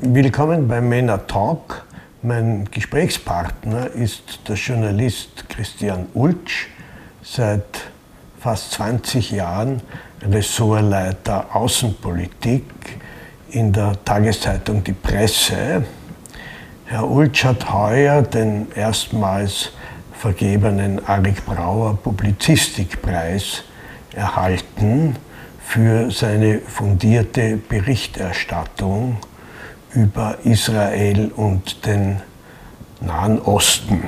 Willkommen bei Männer Talk. Mein Gesprächspartner ist der Journalist Christian Ultsch, seit fast 20 Jahren Ressortleiter Außenpolitik in der Tageszeitung Die Presse. Herr Ultsch hat heuer den erstmals vergebenen Arik Brauer Publizistikpreis erhalten für seine fundierte Berichterstattung über Israel und den Nahen Osten.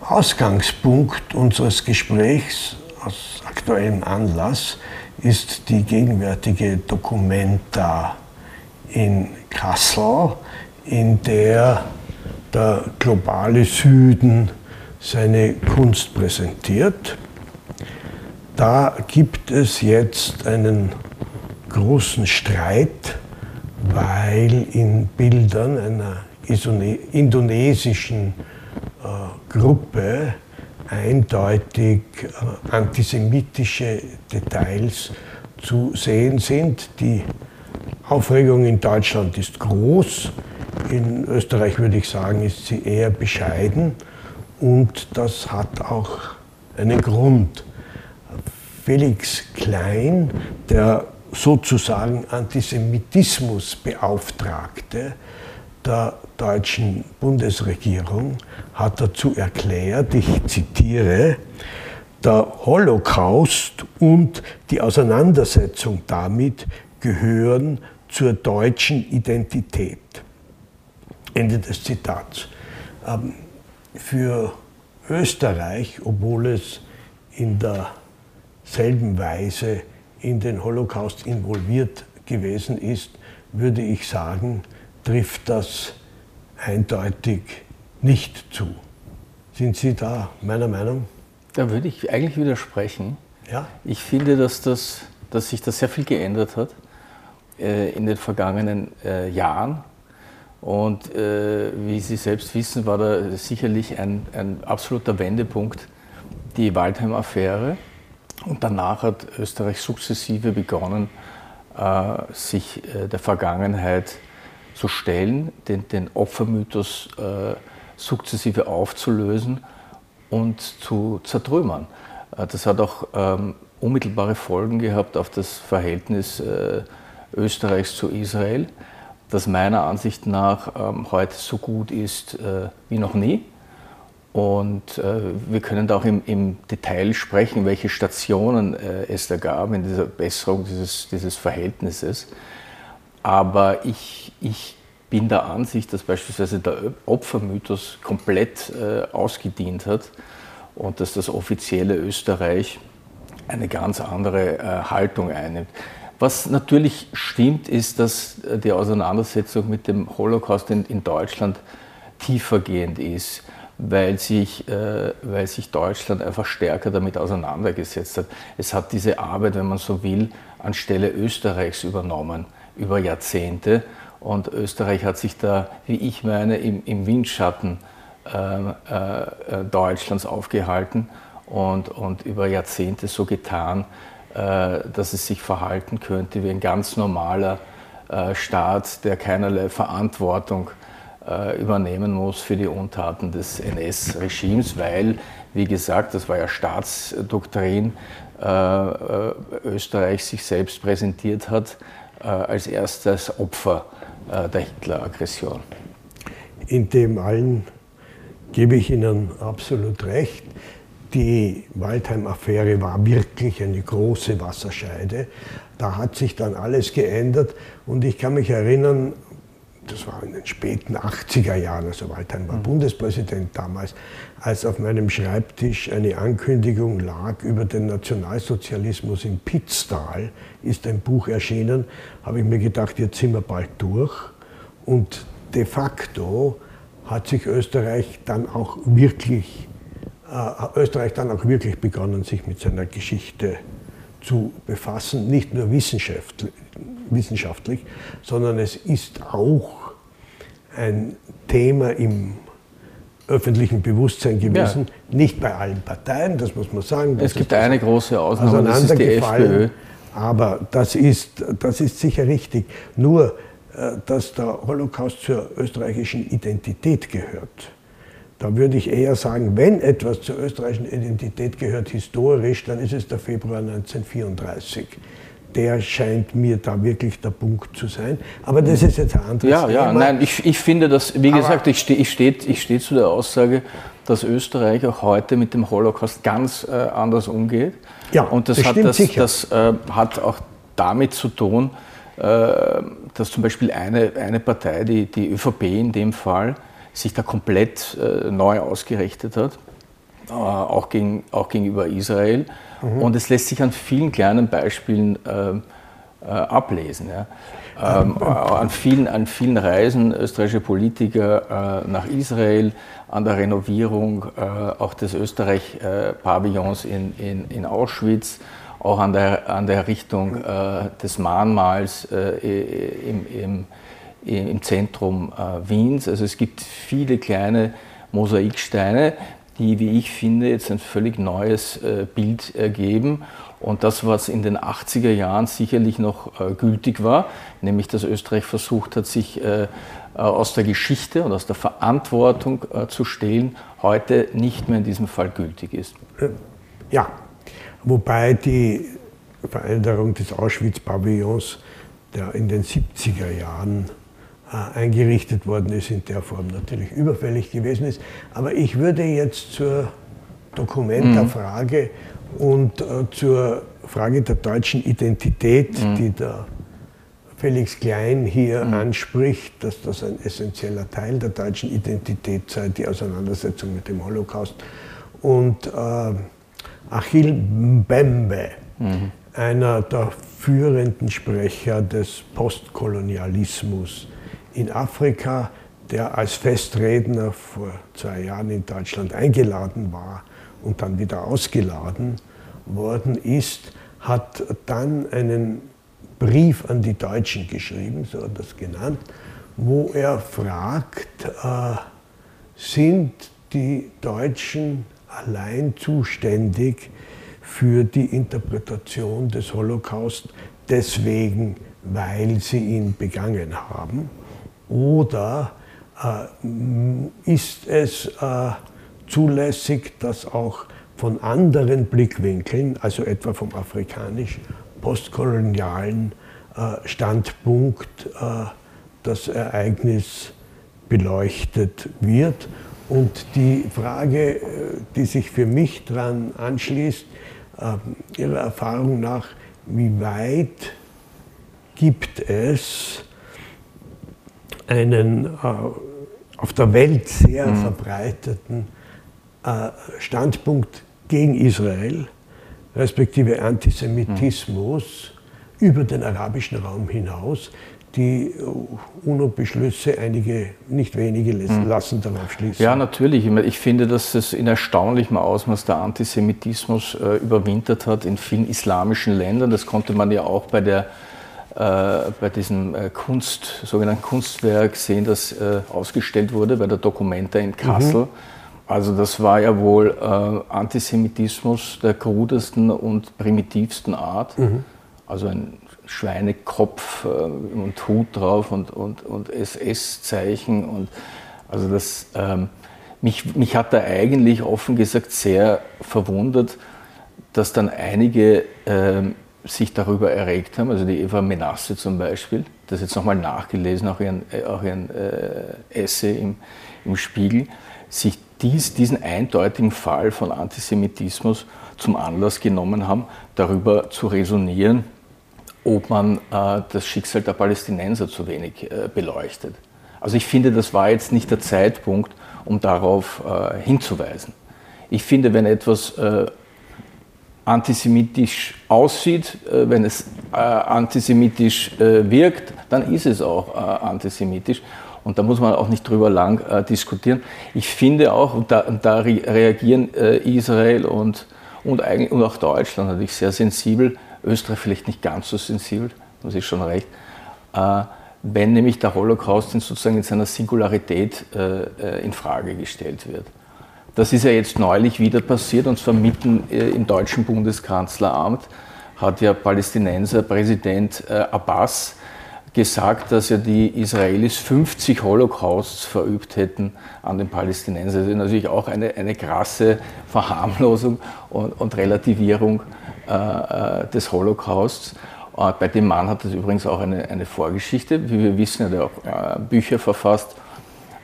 Ausgangspunkt unseres Gesprächs aus aktuellem Anlass ist die gegenwärtige Documenta in Kassel, in der der globale Süden seine Kunst präsentiert. Da gibt es jetzt einen großen Streit weil in Bildern einer indonesischen äh, Gruppe eindeutig äh, antisemitische Details zu sehen sind. Die Aufregung in Deutschland ist groß, in Österreich würde ich sagen, ist sie eher bescheiden und das hat auch einen Grund. Felix Klein, der sozusagen Antisemitismusbeauftragte der deutschen Bundesregierung hat dazu erklärt, ich zitiere, der Holocaust und die Auseinandersetzung damit gehören zur deutschen Identität. Ende des Zitats. Ähm, für Österreich, obwohl es in derselben Weise in den Holocaust involviert gewesen ist, würde ich sagen, trifft das eindeutig nicht zu. Sind Sie da meiner Meinung? Da würde ich eigentlich widersprechen. Ja? Ich finde, dass, das, dass sich da sehr viel geändert hat äh, in den vergangenen äh, Jahren. Und äh, wie Sie selbst wissen, war da sicherlich ein, ein absoluter Wendepunkt die Waldheim-Affäre und danach hat Österreich sukzessive begonnen, äh, sich äh, der Vergangenheit zu stellen, den, den Opfermythos äh, sukzessive aufzulösen und zu zertrümmern. Das hat auch ähm, unmittelbare Folgen gehabt auf das Verhältnis Österreichs zu Israel, das meiner Ansicht nach ähm, heute so gut ist wie noch nie. Und äh, wir können da auch im, im, Detail sprechen, welche Stationen äh, es da gab in dieser Besserung dieses, dieses Verhältnisses. Aber ich, ich, bin der Ansicht, dass beispielsweise der Opfermythos komplett äh, ausgedient hat und dass das offizielle Österreich eine ganz andere äh, Haltung einnimmt. Was natürlich stimmt, ist, dass äh, die Auseinandersetzung mit dem Holocaust in, in Deutschland tiefergehend ist weil sich, äh, weil sich Deutschland einfach stärker damit auseinandergesetzt hat. Es hat diese Arbeit, wenn man so will, anstelle Österreichs übernommen über Jahrzehnte. Und Österreich hat sich da, wie ich meine, im, im Windschatten äh, äh, Deutschlands aufgehalten und, und über Jahrzehnte so getan, äh, dass es sich verhalten könnte wie ein ganz normaler äh, Staat, der keinerlei Verantwortung äh, übernehmen muss für die Untaten des NS-Regimes, weil, wie gesagt, das war ja Staatsdoktrin, äh, äh, Österreich sich selbst präsentiert hat als erstes Opfer der Hitler-Aggression. In dem allen gebe ich Ihnen absolut recht. Die Waldheim-Affäre war wirklich eine große Wasserscheide. Da hat sich dann alles geändert und ich kann mich erinnern, das war in den späten 80er Jahren, also Waldheim war mhm. Bundespräsident damals, als auf meinem Schreibtisch eine Ankündigung lag über den Nationalsozialismus in Pitztal, ist ein Buch erschienen, habe ich mir gedacht, jetzt sind wir bald durch. Und de facto hat sich Österreich dann auch wirklich, äh, Österreich dann auch wirklich begonnen, sich mit seiner Geschichte zu befassen, nicht nur wissenschaftlich, wissenschaftlich, sondern es ist auch ein Thema im öffentlichen Bewusstsein gewesen, ja. nicht bei allen Parteien, das muss man sagen. Es gibt eine große Ausnahme, das ist die FPÖ. Aber das ist, das ist sicher richtig. Nur dass der Holocaust zur österreichischen Identität gehört. Da würde ich eher sagen, wenn etwas zur österreichischen Identität gehört historisch, dann ist es der Februar 1934. Der scheint mir da wirklich der Punkt zu sein. Aber das ist jetzt ein anderes ja, Thema. Ja, nein, ich, ich finde das, wie Aber gesagt, ich stehe ich steh, ich steh zu der Aussage, dass Österreich auch heute mit dem Holocaust ganz äh, anders umgeht. Ja, und das, hat, das, das äh, hat auch damit zu tun, äh, dass zum Beispiel eine, eine Partei, die, die ÖVP in dem Fall, sich da komplett äh, neu ausgerichtet hat, äh, auch, gegen, auch gegenüber Israel. Mhm. Und es lässt sich an vielen kleinen Beispielen äh, äh ablesen. Ja. Ähm, äh, an, vielen, an vielen Reisen österreichische Politiker äh, nach Israel, an der Renovierung auch des Österreich-Pavillons in, in, in Auschwitz, auch an der, an der Errichtung des Mahnmals im, im im Zentrum äh, Wiens. Also es gibt viele kleine Mosaiksteine, die, wie ich finde, jetzt ein völlig neues äh, Bild ergeben. Und das, was in den 80er Jahren sicherlich noch äh, gültig war, nämlich dass Österreich versucht hat, sich aus der Geschichte und aus der Verantwortung zu stehlen, heute nicht mehr in diesem Fall gültig ist. Ja, wobei die Veränderung des Auschwitz-Pavillons in den 70er Jahren äh, eingerichtet worden ist, in der Form natürlich überfällig gewesen ist. Aber ich würde jetzt zur Dokumentarfrage mhm. und äh, zur Frage der deutschen Identität, mhm. die der Felix Klein hier mhm. anspricht, dass das ein essentieller Teil der deutschen Identität sei, die Auseinandersetzung mit dem Holocaust. Und äh, Achille Mbembe, mhm. einer der führenden Sprecher des Postkolonialismus, in Afrika, der als Festredner vor zwei Jahren in Deutschland eingeladen war und dann wieder ausgeladen worden ist, hat dann einen Brief an die Deutschen geschrieben, so hat er das genannt, wo er fragt, äh, sind die Deutschen allein zuständig für die Interpretation des Holocaust deswegen, weil sie ihn begangen haben? Oder äh, ist es äh, zulässig, dass auch von anderen Blickwinkeln, also etwa vom afrikanisch-postkolonialen äh, Standpunkt, äh, das Ereignis beleuchtet wird? Und die Frage, äh, die sich für mich daran anschließt, äh, Ihrer Erfahrung nach, wie weit gibt es einen äh, auf der Welt sehr mhm. verbreiteten äh, Standpunkt gegen Israel, respektive Antisemitismus mhm. über den arabischen Raum hinaus. Die UNO-Beschlüsse, einige, nicht wenige, mhm. lassen darauf schließen. Ja, natürlich. Ich finde, dass es in erstaunlichem Ausmaß der Antisemitismus äh, überwintert hat in vielen islamischen Ländern. Das konnte man ja auch bei der bei diesem äh, Kunst, sogenannten Kunstwerk sehen, das äh, ausgestellt wurde bei der Documenta in Kassel. Mhm. Also das war ja wohl äh, Antisemitismus der krudesten und primitivsten Art. Mhm. Also ein Schweinekopf äh, und Hut drauf und, und, und SS-Zeichen. Und also das, ähm, mich, mich hat da eigentlich offen gesagt sehr verwundert, dass dann einige ähm, sich darüber erregt haben, also die Eva Menasse zum Beispiel, das jetzt nochmal nachgelesen, auch ihren, äh, auch ihren äh, Essay im, im Spiegel, sich dies, diesen eindeutigen Fall von Antisemitismus zum Anlass genommen haben, darüber zu resonieren, ob man äh, das Schicksal der Palästinenser zu wenig äh, beleuchtet. Also ich finde, das war jetzt nicht der Zeitpunkt, um darauf äh, hinzuweisen. Ich finde, wenn etwas äh, antisemitisch aussieht, äh, wenn es äh, antisemitisch äh, wirkt, dann ist es auch antisemitisch. Und da muss man auch nicht drüber lang diskutieren. Ich finde auch, und da, und da reagieren Israel und, und, und auch Deutschland natürlich sehr sensibel, Österreich vielleicht nicht ganz so sensibel, das ist schon recht, wenn nämlich der Holocaust sozusagen in seiner Singularität in Frage gestellt wird. Das ist ja jetzt neulich wieder passiert, und zwar mitten äh, im deutschen Bundeskanzleramt hat ja Palästinenser Präsident äh, Abbas gesagt, dass ja die Israelis 50 Holocausts verübt hätten an den Palästinensern. Das ist natürlich auch eine, eine krasse Verharmlosung und, und Relativierung äh, äh des Holocausts. Äh, bei dem Mann hat das übrigens auch eine, eine Vorgeschichte. Wie wir wissen, hat er auch äh, Bücher verfasst,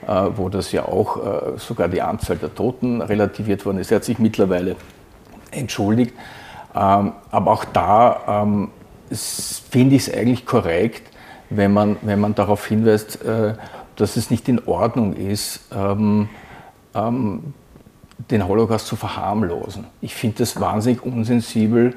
wo das ja auch äh, sogar die Anzahl der Toten relativiert worden ist. Er hat sich mittlerweile entschuldigt. Ähm, aber auch da ähm, finde ich es eigentlich korrekt, wenn man, wenn man darauf hinweist, äh, dass es nicht in Ordnung ist, ähm, den Holocaust zu verharmlosen. Ich finde das wahnsinnig unsensibel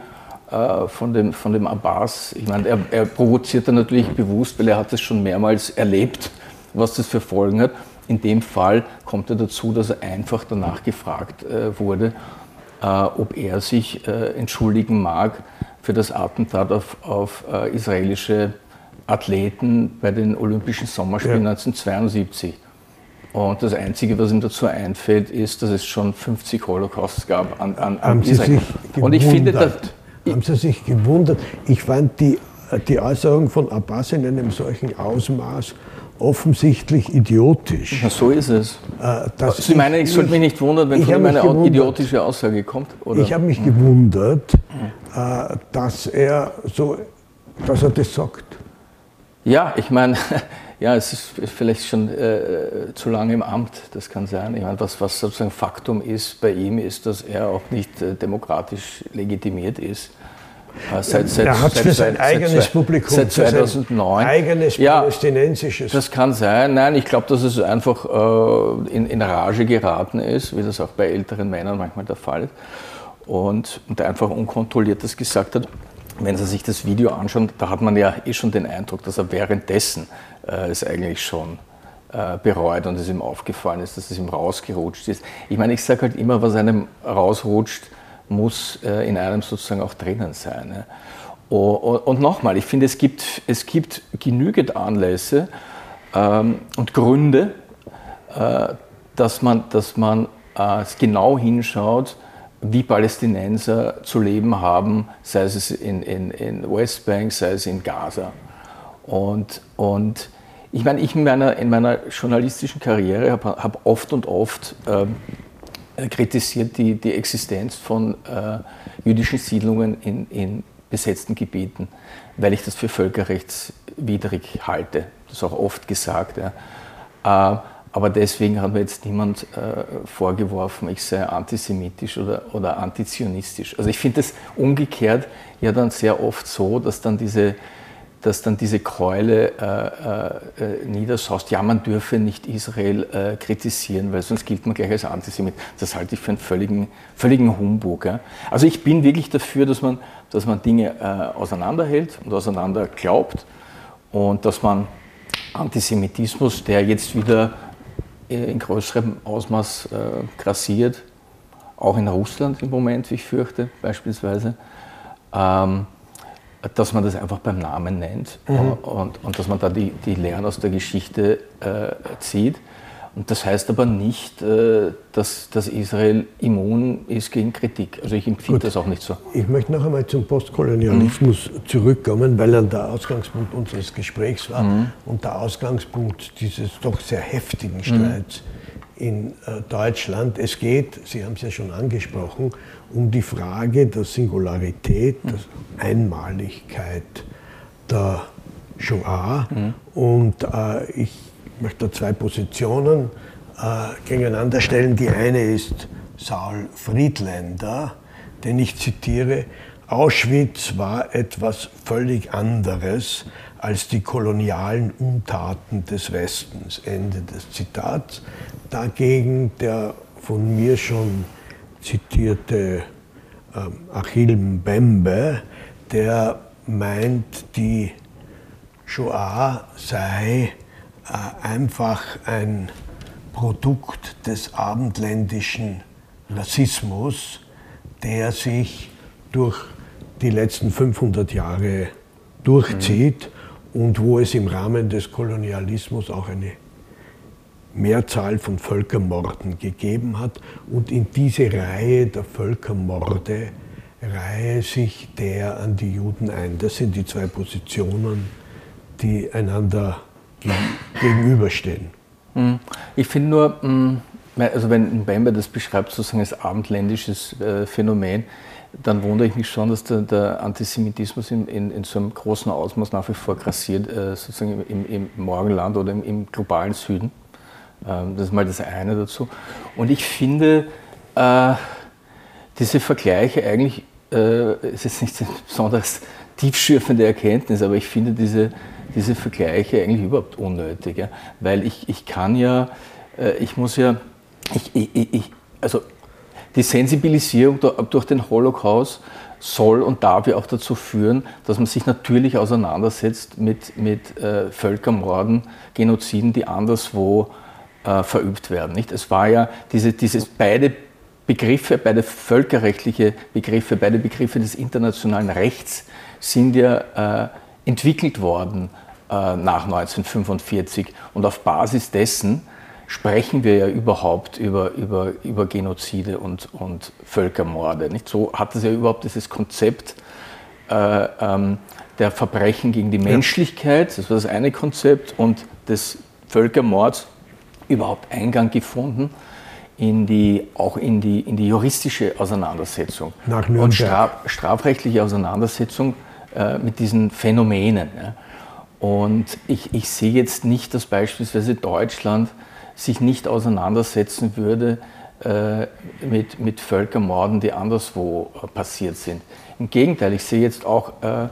äh, von, dem, von dem Abbas. Ich meine, er, er provoziert da natürlich bewusst, weil er hat das schon mehrmals erlebt, was das für Folgen hat. In dem Fall kommt er dazu, dass er einfach danach gefragt äh, wurde, äh, ob er sich äh, entschuldigen mag für das Attentat auf, auf äh, israelische Athleten bei den Olympischen Sommerspielen ja. 1972. Und das Einzige, was ihm dazu einfällt, ist, dass es schon 50 Holocausts gab an, an, an Israel. Und ich finde, dass, haben Sie sich gewundert? Ich fand die, die Äußerung von Abbas in einem solchen Ausmaß offensichtlich idiotisch. Na, so ist es. Äh, Sie meinen, ich sollte mich nicht wundern, wenn von ihm eine gewundert, idiotische Aussage kommt? Oder? Ich habe mich gewundert, äh, dass er so, dass er das sagt. Ja, ich meine, ja, es ist vielleicht schon äh, zu lange im Amt, das kann sein. Ich meine, was, was sozusagen Faktum ist bei ihm, ist, dass er auch nicht äh, demokratisch legitimiert ist. Äh, seit, seit, er hat seit, für sein eigenes Publikum, seit 2009. eigenes ja, palästinensisches. Das kann sein. Nein, ich glaube, dass es einfach äh, in, in Rage geraten ist, wie das auch bei älteren Männern manchmal der Fall ist. Und, und einfach unkontrolliert das gesagt hat wenn Sie sich das Video anschauen, da hat man ja eh schon den Eindruck, dass er währenddessen äh, es eigentlich schon äh, bereut und es ihm aufgefallen ist, dass es ihm rausgerutscht ist. Ich meine, ich sage halt immer, was einem rausrutscht, muss äh, in einem sozusagen auch drinnen sein. Und nochmal, ich finde, es gibt, es gibt genügend Anlässe ähm, und Gründe, äh, dass man, dass man äh, genau hinschaut, wie Palästinenser zu leben haben, sei es in, in, in Westbank, sei es in Gaza. Und, und ich meine, ich in meiner, in meiner journalistischen Karriere habe hab oft und oft äh, kritisiert die, die Existenz von äh, jüdischen Siedlungen in, in besetzten Gebieten, weil ich das für völkerrechtswidrig halte. Das ist auch oft gesagt. Ja. Äh, aber deswegen hat mir jetzt niemand äh, vorgeworfen, ich sei antisemitisch oder, oder antizionistisch. Also ich finde es umgekehrt ja dann sehr oft so, dass dann diese, dass dann diese Keule äh, äh, niedersaust, ja, man dürfe nicht Israel äh, kritisieren, weil sonst gilt man gleich als Antisemit. Das halte ich für einen völligen, völligen Humbug. Ja. Also ich bin wirklich dafür, dass man, dass man Dinge äh, auseinanderhält und auseinander glaubt und dass man Antisemitismus, der jetzt wieder äh, in größerem Ausmaß äh, grassiert, auch in Russland im Moment, wie ich fürchte, beispielsweise, ähm, dass man das einfach beim Namen nennt mhm. und, und, dass man da die, die Lehren aus der Geschichte äh, zieht. Und das heißt aber nicht, äh, dass, dass Israel immun ist gegen Kritik. Also ich empfinde das auch nicht so. Ich möchte noch einmal zum Postkolonialismus mhm. zurückkommen, weil er der Ausgangspunkt unseres Gesprächs war mhm. und der Ausgangspunkt dieses doch sehr heftigen Streits mhm. In äh, Deutschland. Es geht, Sie haben es ja schon angesprochen, um die Frage der Singularität, mhm. der Einmaligkeit der Shoah. Mhm. Und äh, ich ich möchte zwei Positionen äh, gegeneinander stellen. Die eine ist Saul Friedländer, den ich zitiere, Auschwitz war etwas völlig anderes als die kolonialen Untaten des Westens. Ende des Zitats. Dagegen der von mir schon zitierte äh, Achille Mbembe, der meint, die Shoah sei äh, einfach ein Produkt des abendländischen Rassismus, der sich durch die letzten 500 Jahre durchzieht mhm. Und wo es im Rahmen des Kolonialismus auch eine Mehrzahl von Völkermorden gegeben hat. Und in diese Reihe der Völkermorde reihe sich der an die Juden ein. Das sind die zwei Positionen, die einander gegenüberstehen. Hm. Ich finde nur, hm, also wenn Mbembe das beschreibt, sozusagen als abendländisches äh, Phänomen, dann wundere ich mich schon, dass der, der Antisemitismus in, in, in, so einem großen Ausmaß nach wie vor grassiert, äh, sozusagen im, im, Morgenland oder im, im globalen Süden. Ähm, das ist mal das eine dazu. Und ich finde äh, diese Vergleiche eigentlich, äh, ist nicht eine besonders tiefschürfende Erkenntnis, aber ich finde diese, diese Vergleiche eigentlich überhaupt unnötig. Ja? Weil ich, ich kann ja, äh, ich muss ja, ich, ich, ich, also die Sensibilisierung durch den Holocaust soll und darf ja auch dazu führen, dass man sich natürlich auseinandersetzt mit, mit äh, Völkermorden, Genoziden, die anderswo äh, verübt werden. Nicht? Es war ja diese, dieses beide Begriffe, beide völkerrechtliche Begriffe, beide Begriffe des internationalen Rechts sind ja äh, entwickelt worden äh, nach 1945 und auf Basis dessen sprechen wir ja überhaupt über, über, über Genozide und, und Völkermorde. Nicht? So hat es ja überhaupt dieses Konzept äh, ähm, der Verbrechen gegen die Menschlichkeit, das war das eine Konzept, und des Völkermords überhaupt Eingang gefunden in die, auch in die, in die juristische Auseinandersetzung Nach und straf, strafrechtliche Auseinandersetzung äh, mit diesen Phänomenen. Ja. Und ich, ich sehe jetzt nicht, dass beispielsweise Deutschland sich nicht auseinandersetzen würde äh, mit, mit Völkermorden, die anderswo äh, passiert sind. Im Gegenteil, ich sehe jetzt auch äh,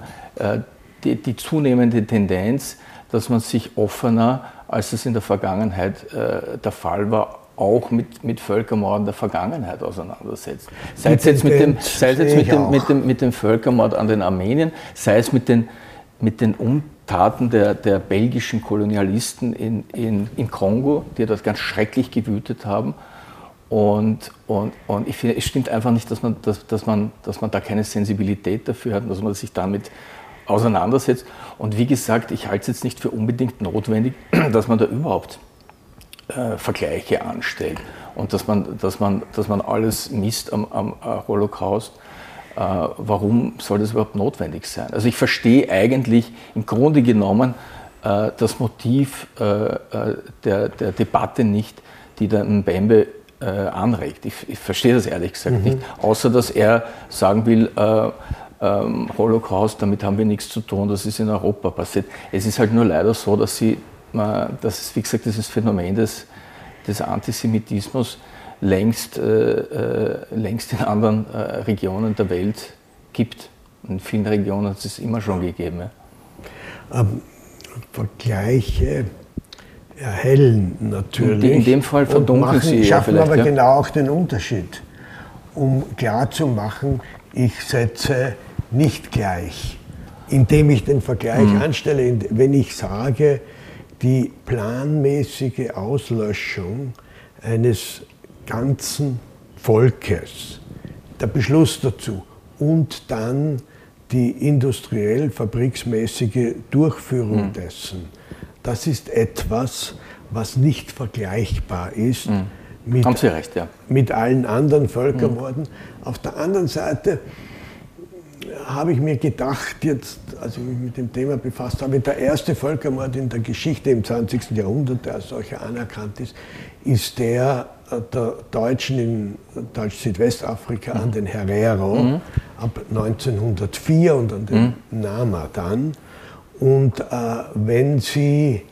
äh, die, die, zunehmende Tendenz, dass man sich offener, als es in der Vergangenheit äh, der Fall war, auch mit, mit Völkermorden der Vergangenheit auseinandersetzt. Sei es jetzt, mit dem, sei es jetzt mit, dem, mit, dem, mit dem Völkermord an den Armenien, sei es mit den, mit den um Taten der, der belgischen Kolonialisten in, in, in Kongo, die dort ganz schrecklich gewütet haben. Und, und, und ich finde, es stimmt einfach nicht, dass man, dass, dass, man, dass man da keine Sensibilität dafür hat, dass man sich damit auseinandersetzt. Und wie gesagt, ich halte es jetzt nicht für unbedingt notwendig, dass man da überhaupt äh, Vergleiche anstellt und dass man, dass man, dass man alles misst am, am Holocaust. Äh, warum soll das überhaupt notwendig sein? Also ich verstehe eigentlich im Grunde genommen äh, das Motiv äh, der, der Debatte nicht, die der Mbembe anregt. Ich, ich, verstehe das ehrlich gesagt mhm. nicht, außer dass er sagen will, ähm, Holocaust, damit haben wir nichts zu tun, das ist in Europa passiert. Es ist halt nur leider so, dass, sie, dass es, wie gesagt, dieses Phänomen des, des Antisemitismus längst, äh, äh, längst in anderen äh, Regionen der Welt gibt. In vielen Regionen hat es immer schon gegeben. Ja. Ähm, Vergleiche erhellen natürlich. in dem Fall verdunkeln sie schaffen aber ja. genau auch den Unterschied, um klarzumachen, ich setze nicht gleich, indem ich den Vergleich mhm. anstelle. Wenn ich sage, die planmäßige Auslöschung eines ganzen Volkes, der Beschluss dazu und dann die industriell fabriksmäßige Durchführung mhm. dessen. Das ist etwas, was nicht vergleichbar ist mhm. mit, Haben Sie recht, ja. mit allen anderen Völkermorden. Mhm. Auf der anderen Seite habe ich mir gedacht, jetzt, als ich mich mit dem Thema befasst habe, der erste Völkermord in der Geschichte im 20. Jahrhundert, der als solcher anerkannt ist, ist der der Deutschen in Deutsch-Südwestafrika mhm. an den Herero mhm. ab 1904 und an den mhm. Nama dann. Und äh, wenn Sie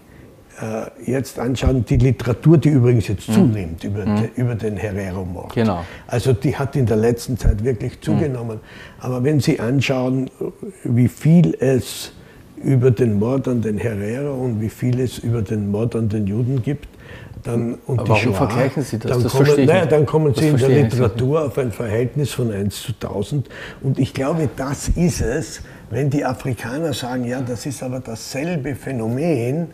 äh, jetzt anschauen, die Literatur, die übrigens jetzt mhm. zunimmt über, mhm. de, über den Herero-Mord. Genau. Also die hat in der letzten Zeit wirklich mhm. zugenommen. Aber wenn Sie anschauen, wie viel es über den Mord an den Herero und wie viel es über den Mord an den Juden gibt, dann, und Warum Shoah, vergleichen Sie das? Dann, das kommen, naja, dann kommen Sie in der Literatur auf ein Verhältnis von 1 zu 1000. Und ich glaube, das ist es, wenn die Afrikaner sagen, ja, das ist aber dasselbe Phänomen,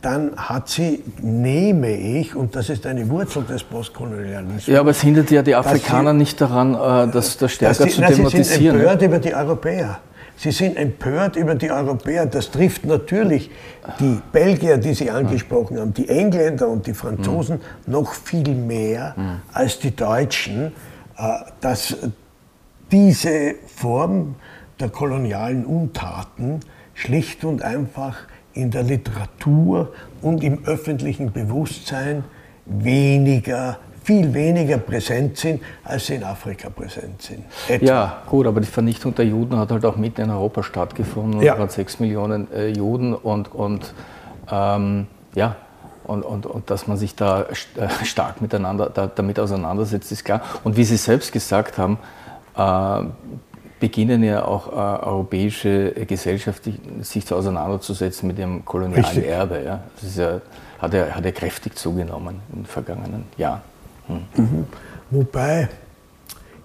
dann hat sie, nehme ich, und das ist eine Wurzel des Postkolonialismus. Ja, aber es hindert ja die Afrikaner sie, nicht daran, äh, das, das stärker sie, zu thematisieren. Sie sind empört über die Europäer. Sie sind empört über die Europäer. Das trifft natürlich die Belgier, die Sie angesprochen haben, die Engländer und die Franzosen noch viel mehr als die Deutschen, äh, dass diese Form der kolonialen Untaten schlicht und einfach in der Literatur und im öffentlichen Bewusstsein weniger viel weniger präsent sind, als sie in Afrika präsent sind. Etwa. Ja, gut, aber die Vernichtung der Juden hat halt auch mitten in Europa stattgefunden. Ja. Es waren sechs Millionen äh, Juden und, und ähm, ja, und, und, und, dass man sich da äh, stark miteinander, da, damit auseinandersetzt, ist klar. Und wie Sie selbst gesagt haben, äh, beginnen ja auch äh, europäische Gesellschaften sich zu auseinanderzusetzen mit ihrem kolonialen Richtig. Erbe. Ja. Das ja, hat, ja, hat ja kräftig zugenommen in den vergangenen Jahren. Mhm. Wobei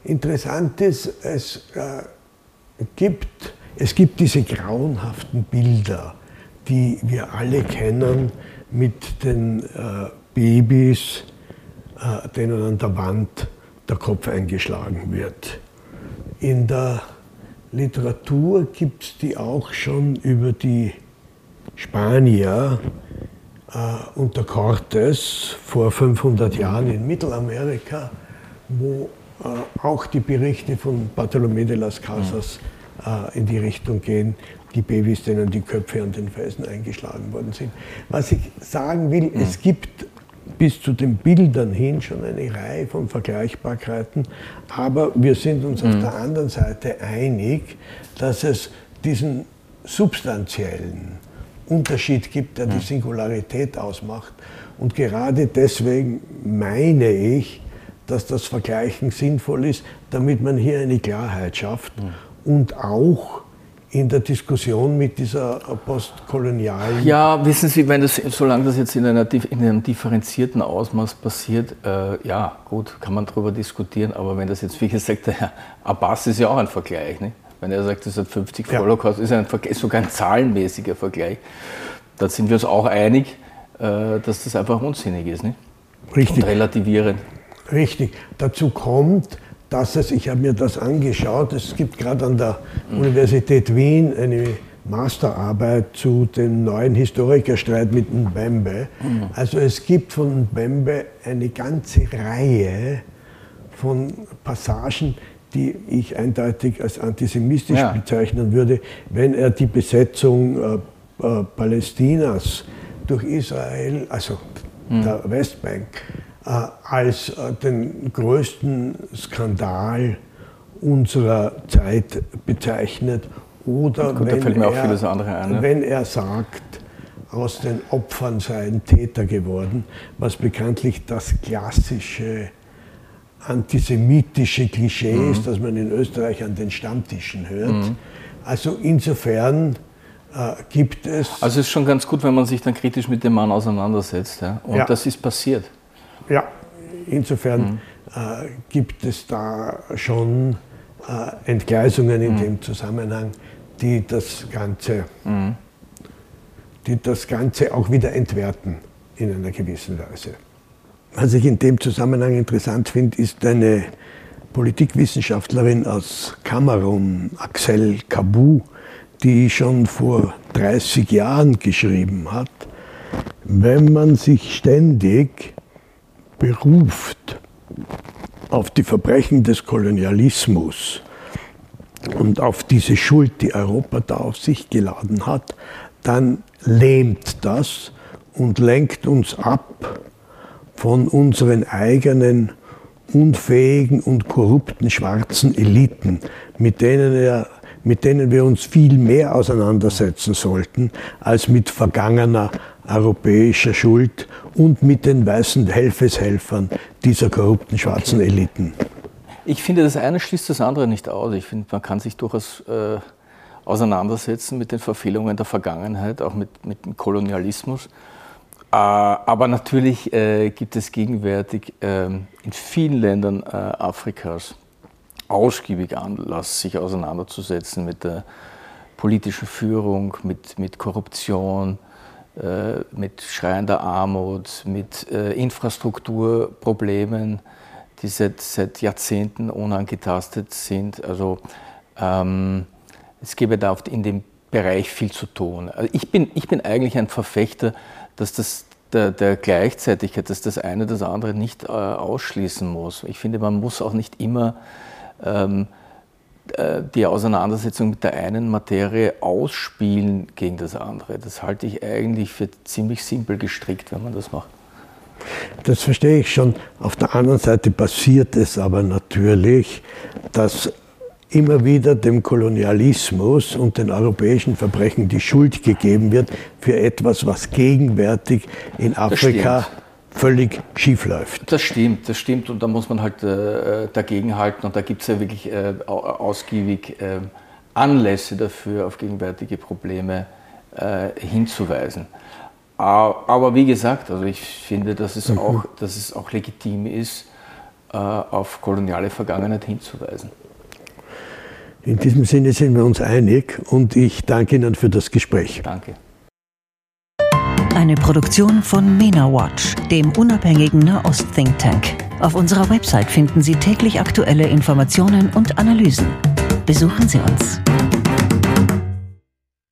interessant ist, es, äh, gibt, es gibt diese grauenhaften Bilder, die wir alle kennen mit den äh, Babys, äh, denen an der Wand der Kopf eingeschlagen wird. In der Literatur gibt es die auch schon über die Spanier, unter Cortes vor 500 Jahren in Mittelamerika, wo äh, auch die Berichte von Bartolomé de las Casas äh, in die Richtung gehen, die Babys, denen die Köpfe an den Felsen eingeschlagen worden sind. Was ich sagen will, mhm. es gibt bis zu den Bildern hin schon eine Reihe von Vergleichbarkeiten, aber wir sind uns mhm. auf der anderen Seite einig, dass es diesen substanziellen Unterschied gibt, der die Singularität ausmacht. Und gerade deswegen meine ich, dass das Vergleichen sinnvoll ist, damit man hier eine Klarheit schafft und auch in der Diskussion mit dieser postkolonialen. Ja, wissen Sie, wenn das, solange das jetzt in, einer, in einem differenzierten Ausmaß passiert, äh, ja, gut, kann man darüber diskutieren, aber wenn das jetzt, wie gesagt, der Herr Abbas ist ja auch ein Vergleich. Nicht? Wenn er sagt, es hat 50 ja. Holocaust, ist ein Vergleich, sogar ein zahlenmäßiger Vergleich. Da sind wir uns auch einig, äh, dass das einfach unsinnig ist. Nicht? Richtig. Und relativierend. Richtig. Dazu kommt, dass es, ich habe mir das angeschaut, es gibt gerade an der mhm. Universität Wien eine Masterarbeit zu dem neuen Historikerstreit mit Mbembe. Mhm. Also es gibt von Mbembe eine ganze Reihe von Passagen, die ich eindeutig als antisemitisch ja. bezeichnen würde, wenn er die Besetzung äh, äh, Palästinas durch Israel, also mhm. der Westbank, äh, als äh, den größten Skandal unserer Zeit bezeichnet. Oder Gut, wenn, er, ein, ne? wenn er sagt, aus den Opfern seien Täter geworden, was bekanntlich das klassische antisemitische Klischees, mhm. das man in Österreich an den Stammtischen hört. Mhm. Also insofern äh, gibt es. Also es ist schon ganz gut, wenn man sich dann kritisch mit dem Mann auseinandersetzt. Ja? Und ja. das ist passiert. Ja, insofern mhm. äh, gibt es da schon äh, Entgleisungen in mhm. dem Zusammenhang, die das Ganze, mhm. die das Ganze auch wieder entwerten in einer gewissen Weise. Was ich in dem Zusammenhang interessant finde, ist eine Politikwissenschaftlerin aus Kamerun, Axel Kabu, die schon vor 30 Jahren geschrieben hat, wenn man sich ständig beruft auf die Verbrechen des Kolonialismus und auf diese Schuld, die Europa da auf sich geladen hat, dann lähmt das und lenkt uns ab von unseren eigenen unfähigen und korrupten schwarzen Eliten, mit denen, er, mit denen wir uns viel mehr auseinandersetzen sollten als mit vergangener europäischer Schuld und mit den weißen Helfeshelfern dieser korrupten schwarzen okay. Eliten. Ich finde, das eine schließt das andere nicht aus. Ich finde, man kann sich durchaus äh, auseinandersetzen mit den Verfehlungen der Vergangenheit, auch mit, mit dem Kolonialismus. Äh, aber natürlich äh, gibt es gegenwärtig ähm, in vielen Ländern äh, Afrikas ausgiebig Anlass, sich auseinanderzusetzen mit der politischen Führung, mit, mit Korruption, mit schreiender Armut, mit Infrastrukturproblemen, die seit, seit Jahrzehnten unangetastet sind. Also ähm, es gäbe da in dem Bereich viel zu tun. Also ich, bin, ich bin eigentlich ein Verfechter dass das der, der, Gleichzeitigkeit, dass das eine das andere nicht äh, ausschließen muss. Ich finde, man muss auch nicht immer ähm, äh, die Auseinandersetzung mit der einen Materie ausspielen gegen das andere. Das halte ich eigentlich für ziemlich simpel gestrickt, wenn man das macht. Das verstehe ich schon. Auf der anderen Seite passiert es aber natürlich, dass immer wieder dem Kolonialismus und den europäischen Verbrechen die Schuld gegeben wird für etwas, was gegenwärtig in Afrika völlig schief läuft. Das stimmt, das stimmt und da muss man halt äh, dagegenhalten und da gibt es ja wirklich äh, ausgiebig äh, Anlässe dafür, auf gegenwärtige Probleme äh, hinzuweisen. Aber wie gesagt, also ich finde, dass es, mhm. auch, dass es auch legitim ist, äh, auf koloniale Vergangenheit hinzuweisen. In diesem Sinne sind wir uns einig und ich danke Ihnen für das Gespräch. Danke. Eine Produktion von MENA Watch, dem unabhängigen Nahost-Think Tank. Auf unserer Website finden Sie täglich aktuelle Informationen und Analysen. Besuchen Sie uns.